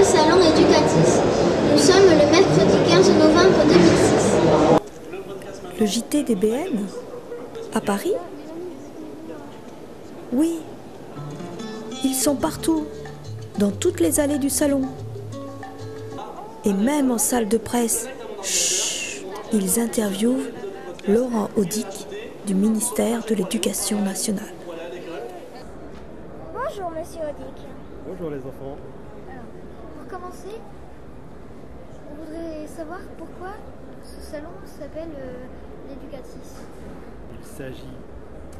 salon éducatif. Nous sommes le mercredi 15 novembre 2006. Le JT des BN À Paris Oui. Ils sont partout, dans toutes les allées du salon. Et même en salle de presse. Chut, ils interviewent Laurent Audic du ministère de l'Éducation nationale. Bonjour, monsieur Audic. Bonjour les enfants. On voudrait savoir pourquoi ce salon s'appelle euh, l'éducatis. Il s'agit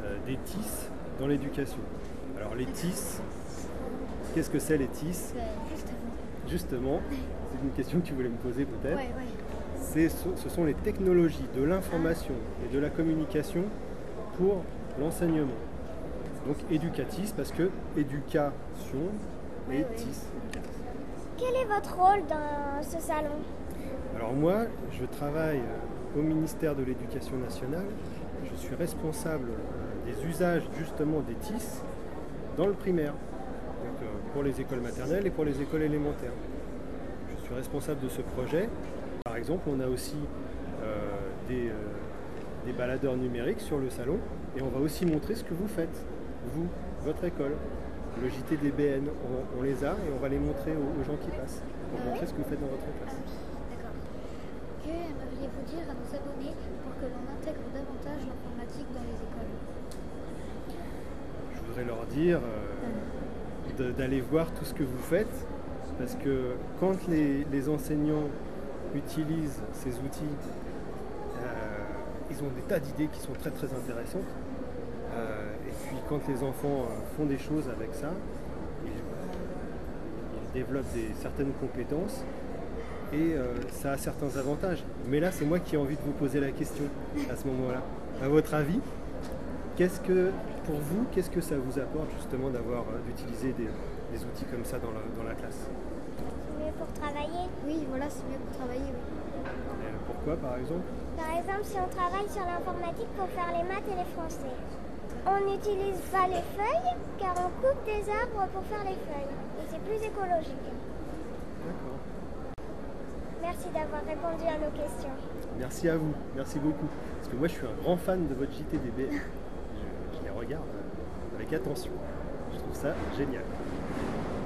euh, des TIS dans l'éducation. Alors les TIS, qu'est-ce que c'est les TIS Ben. Justement, c'est une question que tu voulais me poser peut-être. Ouais, ouais. C'est- Ce sont les technologies de l'information et de la communication pour l'enseignement. Donc éducatis parce que éducation et. TIS. Quel est votre rôle dans ce salon Alors moi, je travaille euh, au ministère de l'Éducation nationale. Je suis responsable euh, des usages justement des TIS dans le primaire, euh, pour les écoles maternelles et pour les écoles élémentaires. Je suis responsable de ce projet. Par exemple, on a aussi des baladeurs numériques sur le salon et on va aussi montrer ce que vous faites, vous, votre école. Le JT des BN, on, on les a et on va les montrer aux, aux gens qui passent. Pour Ah ouais montrer ce que vous faites dans votre classe. D'accord. Que aimeriez-vous dire à nos abonnés pour que l'on intègre davantage l'informatique dans les écoles? Je voudrais leur dire euh, d'aller voir tout ce que vous faites, parce que quand les, les enseignants utilisent ces outils, euh, ils ont des tas d'idées qui sont très très intéressantes. Euh, puis quand les enfants euh, font des choses avec ça, ils, ils développent des, certaines compétences et euh, ça a certains avantages. Mais là, c'est moi qui ai envie de vous poser la question à ce moment-là. À votre avis, Qu'est-ce que, pour vous, qu'est-ce que ça vous apporte justement d'avoir, euh, d'utiliser des, des outils comme ça dans la, dans la classe? C'est mieux pour travailler? Oui, voilà, c'est mieux pour travailler, oui. Et Pourquoi, par exemple? Par exemple, si on travaille sur l'informatique pour faire les maths et les français, on n'utilise pas les feuilles car on coupe des arbres pour faire les feuilles. Et c'est plus écologique. D'accord. Merci d'avoir répondu à nos questions. Merci à vous, merci beaucoup. Parce que moi, je suis un grand fan de votre JTDB. Je, je les regarde euh, avec attention. Je trouve ça génial.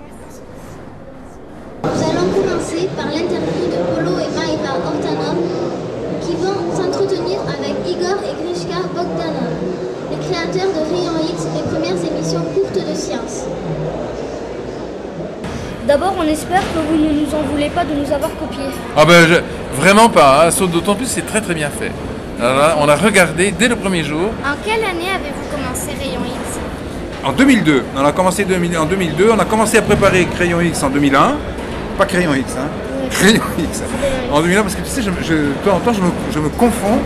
Merci. Nous allons commencer par l'interview de Polo et Maïva Ortanov qui vont s'entretenir avec Igor et Grishka Bogdanov, de Rayon X, les premières émissions courtes de science. D'abord, on espère que vous ne nous en voulez pas de nous avoir copiés. Ah ben je- vraiment pas, hein. Sauf d'autant plus c'est très très bien fait. Alors là, on a regardé dès le premier jour, En quelle année avez-vous commencé Rayon X? En 2002, on a commencé 2000 en 2002, on a commencé à préparer Crayon X en 2001. Pas Crayon X, hein Crayon X. En 2001, parce que tu sais, je, je- de temps en temps, je me, je me confonds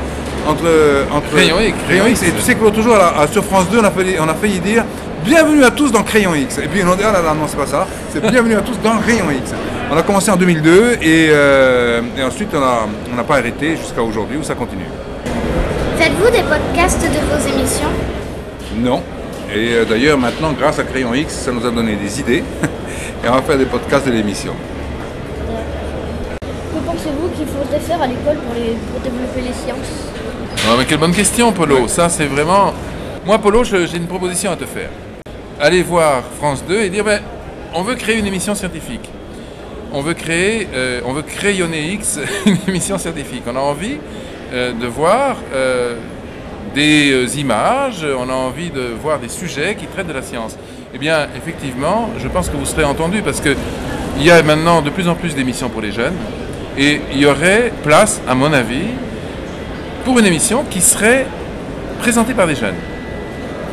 entre, entre Crayon X, Crayon Crayon X. Et tu sais que l'autre jour, à sur France 2, on a, failli, on a failli dire Bienvenue à tous dans Crayon X. Et puis on a dit Ah là là, non, c'est pas ça. C'est Bienvenue à tous dans Rayon X. On a commencé en 2002 et, euh, et ensuite on n'a on n'a pas arrêté jusqu'à aujourd'hui où ça continue. Faites-vous des podcasts de vos émissions? Non. Et euh, d'ailleurs, maintenant, grâce à Crayon X, ça nous a donné des idées. Et on va faire des podcasts de l'émission. Que pensez-vous qu'il faudrait faire à l'école pour, les- pour développer les sciences? Mais quelle bonne question, Polo. Ça, c'est vraiment. Moi, Polo, j'ai une proposition à te faire. Allez voir France 2 et dire ben, on veut créer une émission scientifique. On veut créer, euh, on veut crayonner X, une émission scientifique. On a envie euh, de voir euh, des images, on a envie de voir des sujets qui traitent de la science. Eh bien, effectivement, je pense que vous serez entendu parce que il y a maintenant de plus en plus d'émissions pour les jeunes et il y aurait place, à mon avis, pour une émission qui serait présentée par des jeunes.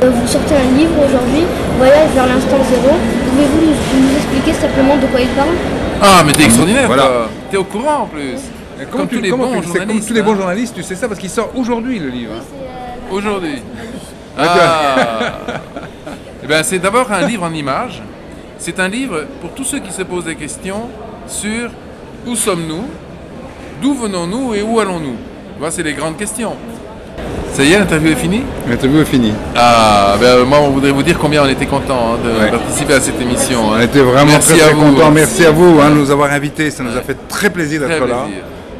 Euh, Vous sortez un livre aujourd'hui, Voyage vers l'instant zéro. Pouvez-vous nous, nous expliquer simplement de quoi il parle? Ah, mais t'es extraordinaire, Voilà. toi. T'es au courant en plus. Comme tu- tous les bons tu- c'est comme journalistes, tous les bons hein. journalistes, tu sais ça parce qu'il sort aujourd'hui le livre. hein. Aujourd'hui. Ah. Eh ben, c'est d'abord un livre en images. C'est un livre pour tous ceux qui se posent des questions sur où sommes-nous, d'où venons-nous et où allons-nous. Vois, c'est les grandes questions. Ça y est, l'interview est finie L'interview est finie. Ah, ben, moi, on voudrait vous dire combien on était content hein, de Ouais. participer à cette émission. On hein. était vraiment Merci très, très contents. Merci à vous hein, de nous avoir invités. Ça nous a fait très plaisir d'être là.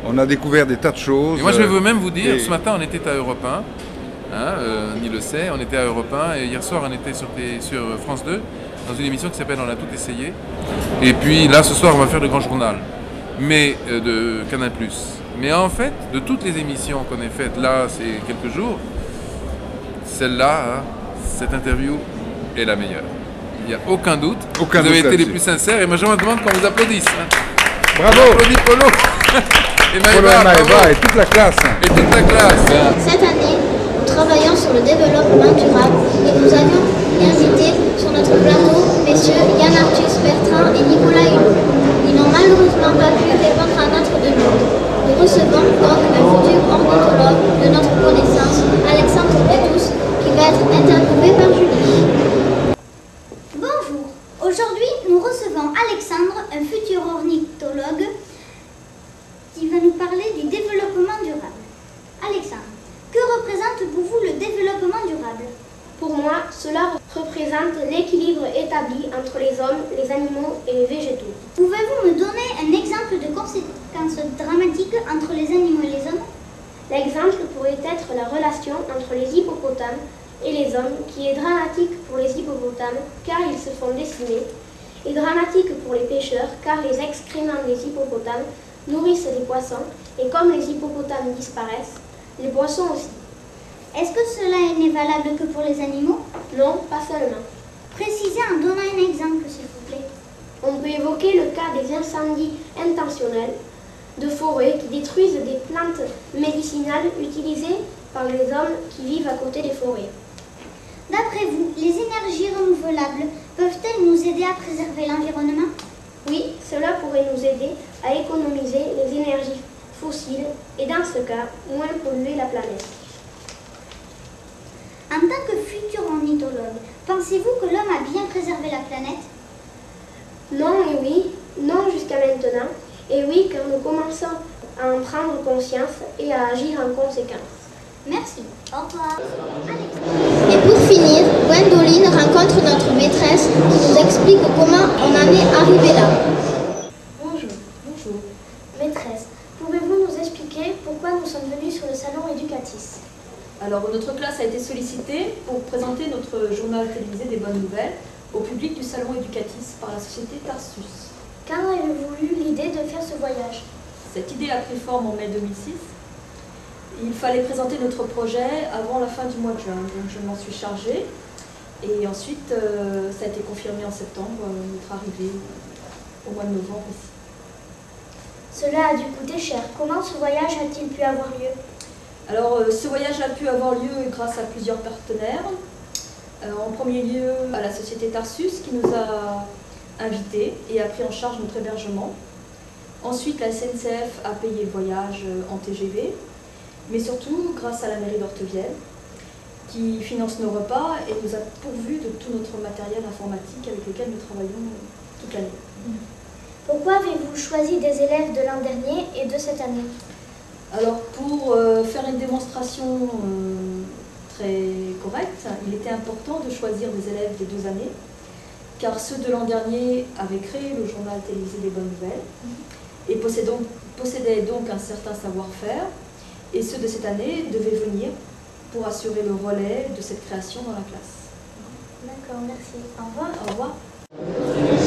On a découvert des tas de choses. Et moi, je vais euh, même vous dire, et- ce matin, on était à Europe 1. Hein, euh, Annie le sait, on était à Europe 1 et hier soir on était sur, sur France 2 dans une émission qui s'appelle On a tout essayé. Et puis là ce soir on va faire le grand journal, mais euh, de Canal+. Mais en fait, de toutes les émissions qu'on ait faites là ces quelques jours, celle-là, hein, cette interview est la meilleure. Il n'y a aucun doute. Aucun vous avez doute été les plus sincères et moi je me demande qu'on vous applaudisse. hein. Bravo On applaudit Polo et Polo Maëva, et Maëva bravo. et toute la classe. et toute la classe. Cette année, nous travaillons sur le développement durable et nous avions invité sur notre plateau messieurs Yann Arthus Bertrand et Nicolas Hulot. Ils n'ont malheureusement pas pu répondre à notre demande. Nous recevons donc un futur ornithologue de notre connaissance, Alexandre Bétous, qui va être interviewé par Julie. Bonjour, aujourd'hui nous recevons Alexandre, un futur ornithologue, qui va nous parler du développement durable. Alexandre, que représente pour vous le développement durable Pour moi, cela représente l'équilibre établi entre les hommes, les animaux et les végétaux. Pouvez-vous me donner un exemple de conséquences dramatiques entre les animaux et les hommes? L'exemple pourrait être la relation entre les hippopotames et les hommes, qui est dramatique pour les hippopotames car ils se font décimer, et dramatique pour les pêcheurs car les excréments des hippopotames nourrissent les poissons, et comme les hippopotames disparaissent, les poissons aussi. Est-ce que cela n'est valable que pour les animaux? Non, pas seulement. Précisez en donnant un exemple s'il vous plaît. On peut évoquer le cas des incendies intentionnels de forêt qui détruisent des plantes médicinales utilisées par les hommes qui vivent à côté des forêts. D'après vous, les énergies renouvelables peuvent-elles nous aider à préserver l'environnement? Oui, cela pourrait nous aider à économiser les énergies fossiles et dans ce cas, moins polluer la planète. En tant que futur ornithologue, pensez-vous que l'homme a bien préservé la planète? Non et oui, non jusqu'à maintenant, et oui car nous commençons à en prendre conscience et à agir en conséquence. Merci. Au revoir. Et pour finir, Gwendoline rencontre notre maîtresse qui nous explique comment on en est arrivé là. Bonjour, bonjour. Maîtresse, pouvez-vous nous expliquer pourquoi nous sommes venus sur le salon Educatis Alors, notre sollicitée pour présenter notre journal télévisé des bonnes nouvelles au public du salon Educatis par la société Tarsus. Quand avez-vous eu l'idée de faire ce voyage? Cette idée a pris forme en mai 2006. Il fallait présenter notre projet avant la fin du mois de juin, donc je m'en suis chargée. Et ensuite, euh, ça a été confirmé en septembre, euh, notre arrivée au mois de novembre ici. Cela a dû coûter cher. Comment ce voyage a-t-il pu avoir lieu? Alors, euh, ce voyage a pu avoir lieu grâce à plusieurs partenaires. Euh, en premier lieu, à la société Tarsus qui nous a invités et a pris en charge notre hébergement. Ensuite, la SNCF a payé le voyage euh, en TGV, mais surtout grâce à la mairie d'Ortevielle qui finance nos repas et nous a pourvu de tout notre matériel informatique avec lequel nous travaillons toute l'année. Pourquoi avez-vous choisi des élèves de l'an dernier et de cette année? Alors pour euh, faire une démonstration euh, très correcte, il était important de choisir des élèves des deux années, car ceux de l'an dernier avaient créé le journal télévisé des bonnes nouvelles et possédaient donc, possédaient donc un certain savoir-faire, et ceux de cette année devaient venir pour assurer le relais de cette création dans la classe. D'accord, merci. Au revoir. Au revoir.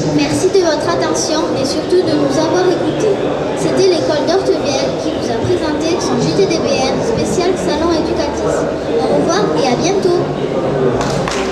Merci de votre attention et surtout de nous avoir écoutés. C'était l'école d'Ortevielle qui vous a présenté son JTDBN spécial Salon Éducatif. Au revoir et à bientôt.